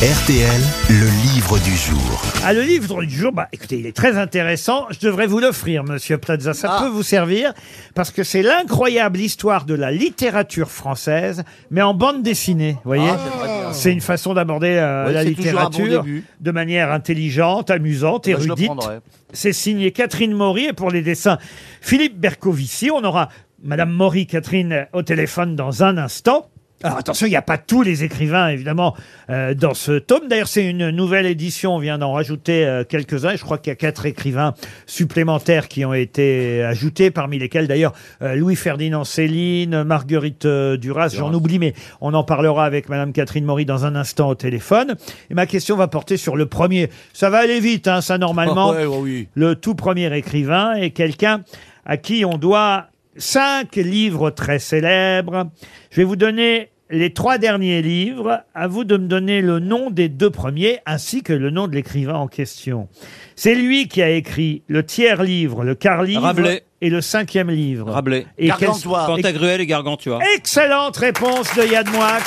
RTL, le livre du jour. Ah, le livre du jour, bah, écoutez, il est très intéressant. Je devrais vous l'offrir, monsieur Plaza. Ça peut vous servir parce que c'est l'incroyable histoire de la littérature française, mais en bande dessinée. Vous voyez C'est une façon d'aborder euh, Ouais, la c'est toujours un bon littérature début. de manière intelligente, amusante, je le érudite. prendrai. C'est signé Catherine Maury et pour les dessins, Philippe Bercovici. On aura Madame Maury, Catherine, au téléphone dans un instant. Alors attention, il n'y a pas tous les écrivains, évidemment, euh, dans ce tome. D'ailleurs, c'est une nouvelle édition. On vient d'en rajouter euh, quelques-uns. Je crois qu'il y a quatre écrivains supplémentaires qui ont été ajoutés, parmi lesquels, d'ailleurs, euh, Louis-Ferdinand Céline, Marguerite euh, Duras. J'en oublie, mais on en parlera avec Madame Catherine Maury dans un instant au téléphone. Et ma question va porter sur le premier. Ça va aller vite, hein, ça, normalement. Ouais, ouais, oui. Le tout premier écrivain est quelqu'un à qui on doit cinq livres très célèbres. Je vais vous donner les trois derniers livres. À vous de me donner le nom des deux premiers ainsi que le nom de l'écrivain en question. C'est lui qui a écrit le tiers livre, le quart livre Rabelais. et le cinquième livre. Rabelais. Et quel- Gargantua. Pantagruel et Gargantua. Excellente réponse de Yann Moix.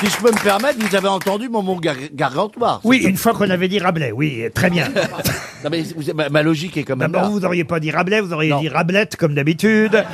Si je peux me permettre, vous avez entendu mon mot gar gargantoire. Oui, une fois qu'on avait dit Rabelais, oui, très bien. Non, mais vous- ma, ma logique est quand même D'abord, là. vous n'auriez pas dit Rabelais, vous auriez Non. dit Rablette, comme d'habitude.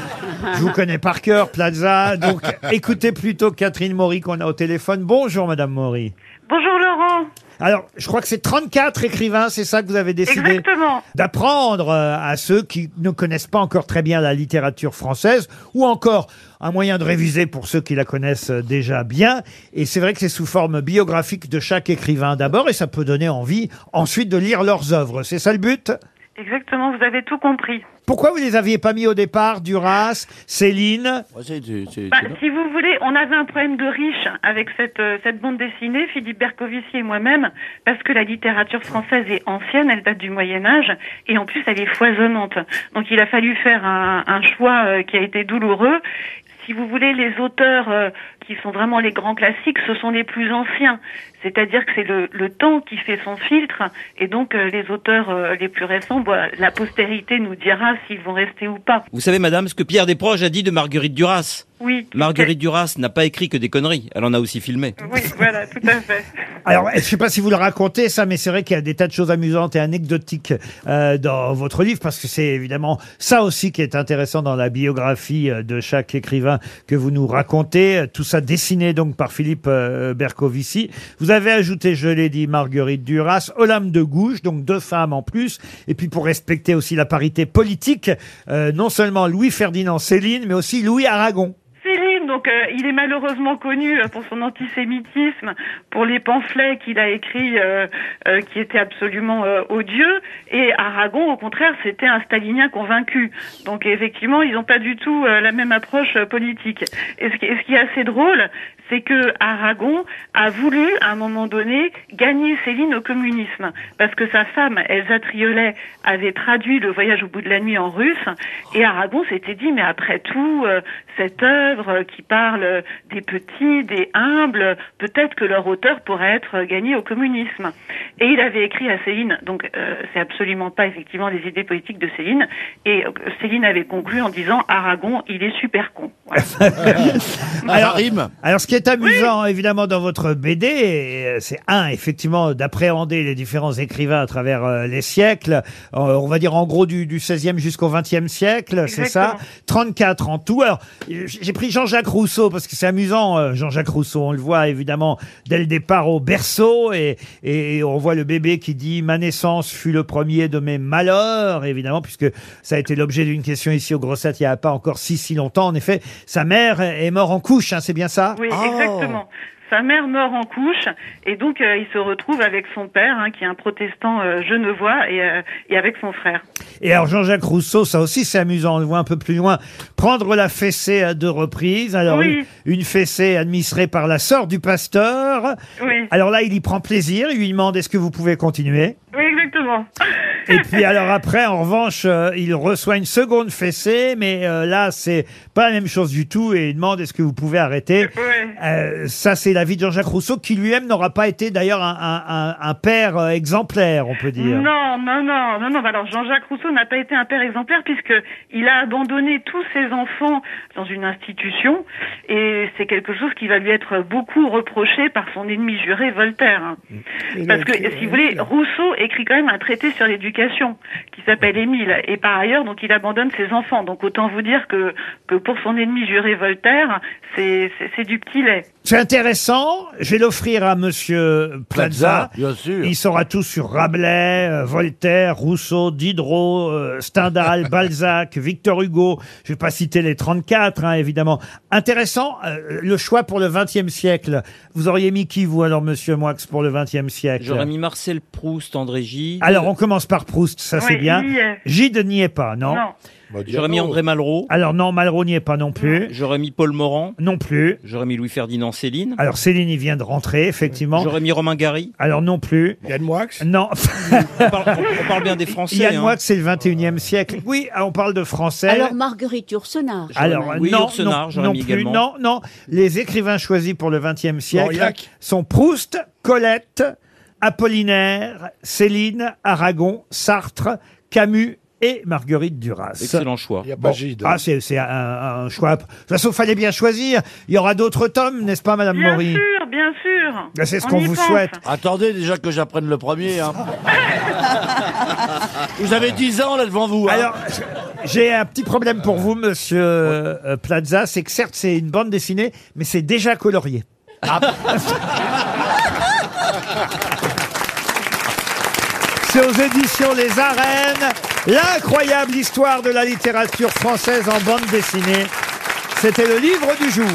Je vous connais par cœur, Plaza. Donc, écoutez plutôt Catherine Maury qu'on a au téléphone. Bonjour, Madame Maury. Bonjour Laurent. Alors, je crois que c'est 34 écrivains, c'est ça que vous avez décidé Exactement. d'apprendre euh, à ceux qui ne connaissent pas encore très bien la littérature française, ou encore un moyen de réviser pour ceux qui la connaissent euh, déjà bien. Et c'est vrai que c'est sous forme biographique de chaque écrivain d'abord, et ça peut donner envie ensuite de lire leurs œuvres. C'est ça le but? Exactement, vous avez tout compris. Pourquoi vous les aviez pas mis au départ, Duras, Céline Ouais, c'est- c'est- c'est- Bah, si vous voulez, on avait un problème de riche avec cette, euh, cette bande dessinée, Philippe Bercovici et moi-même, parce que la littérature française est ancienne, elle date du Moyen Âge, et en plus elle est foisonnante. Donc il a fallu faire un, un choix euh, qui a été douloureux. Si vous voulez, les auteurs euh, qui sont vraiment les grands classiques, ce sont les plus anciens. C'est-à-dire que c'est le, le temps qui fait son filtre, et donc euh, les auteurs euh, les plus récents, bah, la postérité nous dira s'ils vont rester ou pas. Vous savez, madame, ce que Pierre Desproges a dit de Marguerite Duras. Oui. Marguerite Duras n'a pas écrit que des conneries. Elle en a aussi filmé. Oui, voilà, tout à fait. Alors, je ne sais pas si vous le racontez, ça, mais c'est vrai qu'il y a des tas de choses amusantes et anecdotiques euh, dans votre livre, parce que c'est évidemment ça aussi qui est intéressant dans la biographie euh, de chaque écrivain que vous nous racontez. Tout ça dessiné donc par Philippe euh, Bercovici. Vous avez ajouté, je l'ai dit, Marguerite Duras, Olympe de Gouges, donc deux femmes en plus. Et puis pour respecter aussi la parité politique, euh, non seulement Louis-Ferdinand Céline, mais aussi Louis Aragon. Céline, donc euh, il est malheureusement connu euh, pour son antisémitisme, pour les pamphlets qu'il a écrits qui étaient absolument odieux. Et Aragon, au contraire, c'était un stalinien convaincu. Donc effectivement, ils n'ont pas du tout la même approche politique. Et ce qui est assez drôle, c'est que Aragon a voulu, à un moment donné, gagner Céline au communisme. Parce que sa femme, Elsa Triolet, avait traduit Le voyage au bout de la nuit en russe. Et Aragon s'était dit, mais après tout, euh, cette œuvre qui parle des petits, des humbles, peut-être que leur auteur pourrait être gagné au communisme. Et il avait écrit à Céline, donc euh, c'est absolument pas effectivement les idées politiques de Céline. Et euh, Céline avait conclu en disant, Aragon, il est super con. Voilà. Ça rime. Alors, ce qui est amusant, évidemment, dans votre BD, et, euh, c'est un, effectivement, d'appréhender les différents écrivains à travers euh, les siècles. Euh, on va dire en gros du, du 16e jusqu'au 20e siècle, c'est ça? 34 en tout. Alors, j'ai pris Jean-Jacques Rousseau parce que c'est amusant, euh, Jean-Jacques Rousseau. On le voit évidemment dès le départ au berceau et, et on voit le bébé qui dit Ma naissance fut le premier de mes malheurs, évidemment, puisque ça a été l'objet d'une question ici au Grossettes il n'y a pas encore si si longtemps. En effet, sa mère est morte en couche, hein, c'est bien ça? Oui, Oh. Exactement. Sa mère meurt en couche et donc euh, il se retrouve avec son père, hein, qui est un protestant euh, genevois, et, euh, et avec son frère. Et alors Jean-Jacques Rousseau, ça aussi c'est amusant, on le voit un peu plus loin, prendre la fessée à deux reprises. Alors Oui. une, une fessée administrée par la sœur du pasteur. Oui, Alors là, il y prend plaisir, il lui demande est-ce que vous pouvez continuer? Oui exactement. Et puis alors après, en revanche, euh, il reçoit une seconde fessée, mais euh, là, c'est pas la même chose du tout, et il demande est-ce que vous pouvez arrêter? Ouais. Euh, Ça, c'est l'avis de Jean-Jacques Rousseau, qui lui-même n'aura pas été d'ailleurs un, un- un- un père euh, exemplaire, on peut dire. Non, non, non, non, non. bah Alors Jean-Jacques Rousseau n'a pas été un père exemplaire puisque il a abandonné tous ses enfants dans une institution et c'est quelque chose qui va lui être beaucoup reproché par son ennemi juré Voltaire. hein. Parce que, si vous voulez, Rousseau écrit quand même un traité sur l'éducation qui s'appelle Émile. Et par ailleurs, donc, il abandonne ses enfants. Donc, autant vous dire que, que pour son ennemi juré Voltaire, c'est du petit lait. C'est intéressant. Je vais l'offrir à Monsieur Plaza. Plaza, bien sûr. Il saura tout sur Rabelais, euh, Voltaire, Rousseau, Diderot, euh, Stendhal, Balzac, Victor Hugo. Je vais pas citer les 34, hein, évidemment. Intéressant. euh, le choix pour le XXe siècle. Vous auriez mis qui, vous, alors, Monsieur Moix, pour le XXe siècle? J'aurais mis Marcel Proust, André Gide. Alors, on commence par Proust, ça c'est Oui, bien. Gide n'y est pas, non, Non. J'aurais mis André Malraux. Alors non, Malraux n'y est pas non plus. J'aurais mis Paul Morand. Non plus. J'aurais mis Louis-Ferdinand Céline. Alors Céline, il vient de rentrer, effectivement. J'aurais mis Romain Gary. Alors non plus. Yann Moix Non. On parle, on parle bien des Français. Yann hein. Moix, c'est le 21e siècle. Oui, on parle de français. Alors Marguerite Yourcenar. je Alors. Oui, non, non, non mis plus, également. non, non. Les écrivains choisis pour le XXe siècle Mauriac. sont Proust, Colette, Apollinaire, Céline, Aragon, Sartre, Camus et Marguerite Duras. Excellent choix. Il n'y a pas Bon. Gide. Ah, c'est c'est un, un choix. De toute façon, fallait bien choisir. Il y aura d'autres tomes, n'est-ce pas, Madame Bien Maury sûr, bien sûr. Ben, c'est ce On qu'on y vous pense. souhaite. Attendez déjà que j'apprenne le premier. Hein. vous avez 10 ans là devant vous. hein. Alors, j'ai un petit problème pour vous, monsieur euh, Plaza. C'est que certes, c'est une bande dessinée, mais c'est déjà colorié. Aux éditions Les Arènes, l'incroyable histoire de la littérature française en bande dessinée. C'était le livre du jour.